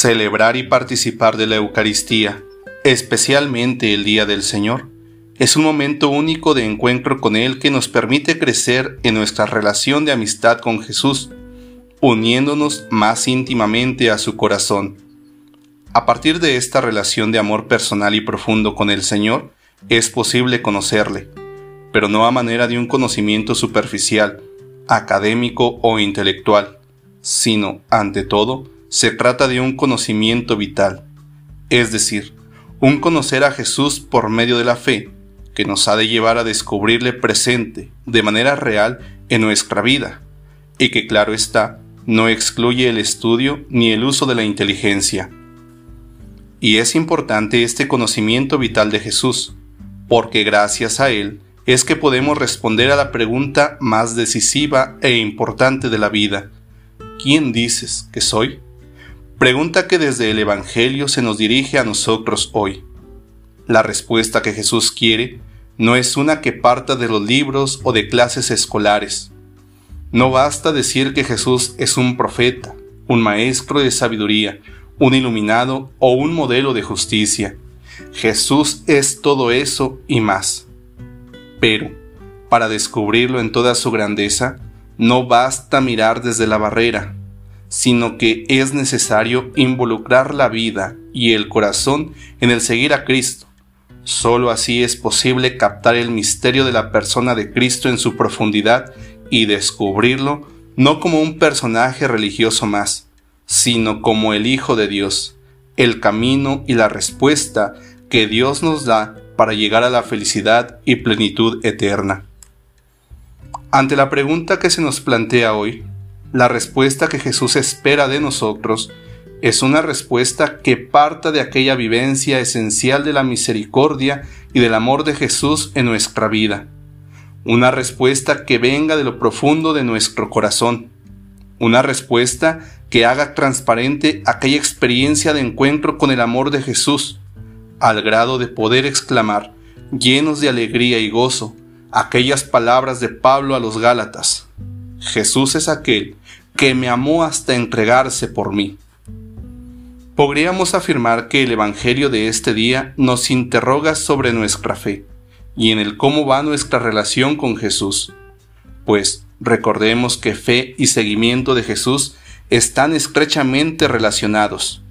Celebrar y participar de la Eucaristía, especialmente el Día del Señor, es un momento único de encuentro con Él que nos permite crecer en nuestra relación de amistad con Jesús, uniéndonos más íntimamente a su corazón. A partir de esta relación de amor personal y profundo con el Señor, es posible conocerle, pero no a manera de un conocimiento superficial, académico o intelectual, sino, ante todo, se trata de un conocimiento vital, es decir, un conocer a Jesús por medio de la fe, que nos ha de llevar a descubrirle presente, de manera real, en nuestra vida, y que claro está, no excluye el estudio ni el uso de la inteligencia. Y es importante este conocimiento vital de Jesús, porque gracias a él es que podemos responder a la pregunta más decisiva e importante de la vida. ¿Quién dices que soy? Pregunta que desde el Evangelio se nos dirige a nosotros hoy. La respuesta que Jesús quiere no es una que parta de los libros o de clases escolares. No basta decir que Jesús es un profeta, un maestro de sabiduría, un iluminado o un modelo de justicia. Jesús es todo eso y más. Pero, para descubrirlo en toda su grandeza, no basta mirar desde la barrera, sino que es necesario involucrar la vida y el corazón en el seguir a Cristo. Solo así es posible captar el misterio de la persona de Cristo en su profundidad y descubrirlo no como un personaje religioso más, sino como el Hijo de Dios, el camino y la respuesta que Dios nos da para llegar a la felicidad y plenitud eterna. Ante la pregunta que se nos plantea hoy, la respuesta que Jesús espera de nosotros es una respuesta que parta de aquella vivencia esencial de la misericordia y del amor de Jesús en nuestra vida. Una respuesta que venga de lo profundo de nuestro corazón. Una respuesta que haga transparente aquella experiencia de encuentro con el amor de Jesús, al grado de poder exclamar, llenos de alegría y gozo, aquellas palabras de Pablo a los Gálatas. Jesús es aquel que me amó hasta entregarse por mí. Podríamos afirmar que el Evangelio de este día nos interroga sobre nuestra fe y en el cómo va nuestra relación con Jesús, pues recordemos que fe y seguimiento de Jesús están estrechamente relacionados.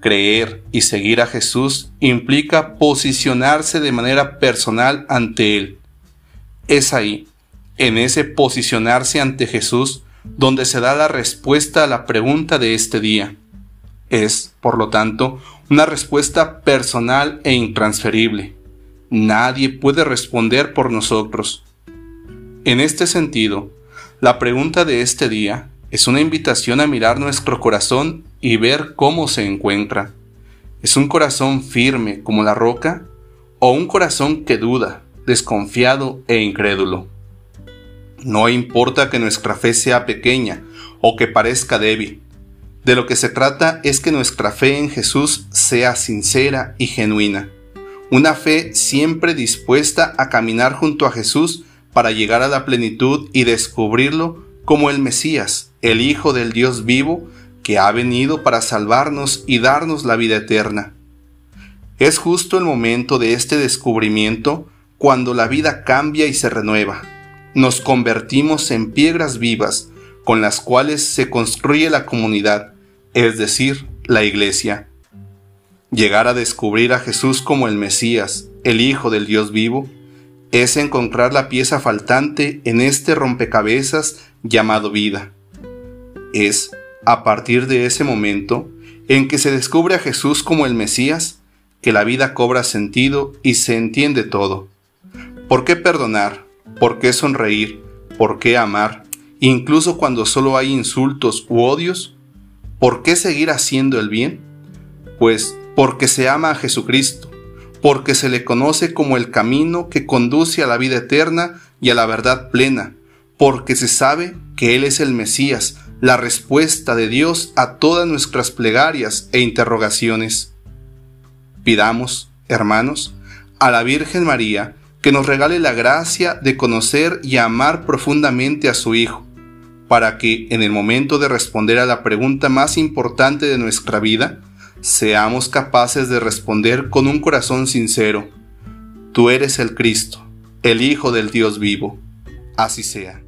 Creer y seguir a Jesús implica posicionarse de manera personal ante Él. Es ahí, en ese posicionarse ante Jesús, donde se da la respuesta a la pregunta de este día. Es, por lo tanto, una respuesta personal e intransferible. Nadie puede responder por nosotros. En este sentido, la pregunta de este día es una invitación a mirar nuestro corazón y ver cómo se encuentra. ¿Es un corazón firme como la roca o un corazón que duda, desconfiado e incrédulo? No importa que nuestra fe sea pequeña o que parezca débil. De lo que se trata es que nuestra fe en Jesús sea sincera y genuina. Una fe siempre dispuesta a caminar junto a Jesús para llegar a la plenitud y descubrirlo como el Mesías, el Hijo del Dios vivo, que ha venido para salvarnos y darnos la vida eterna. Es justo el momento de este descubrimiento cuando la vida cambia y se renueva nos convertimos en piedras vivas con las cuales se construye la comunidad, es decir, la iglesia. Llegar a descubrir a Jesús como el Mesías, el Hijo del Dios vivo, es encontrar la pieza faltante en este rompecabezas llamado vida. Es, a partir de ese momento, en que se descubre a Jesús como el Mesías, que la vida cobra sentido y se entiende todo. ¿Por qué perdonar? ¿Por qué sonreír? ¿Por qué amar? Incluso cuando solo hay insultos u odios. ¿Por qué seguir haciendo el bien? Pues porque se ama a Jesucristo, porque se le conoce como el camino que conduce a la vida eterna y a la verdad plena, porque se sabe que Él es el Mesías, la respuesta de Dios a todas nuestras plegarias e interrogaciones. Pidamos, hermanos, a la Virgen María, que nos regale la gracia de conocer y amar profundamente a su Hijo, para que en el momento de responder a la pregunta más importante de nuestra vida, seamos capaces de responder con un corazón sincero, Tú eres el Cristo, el Hijo del Dios vivo. Así sea.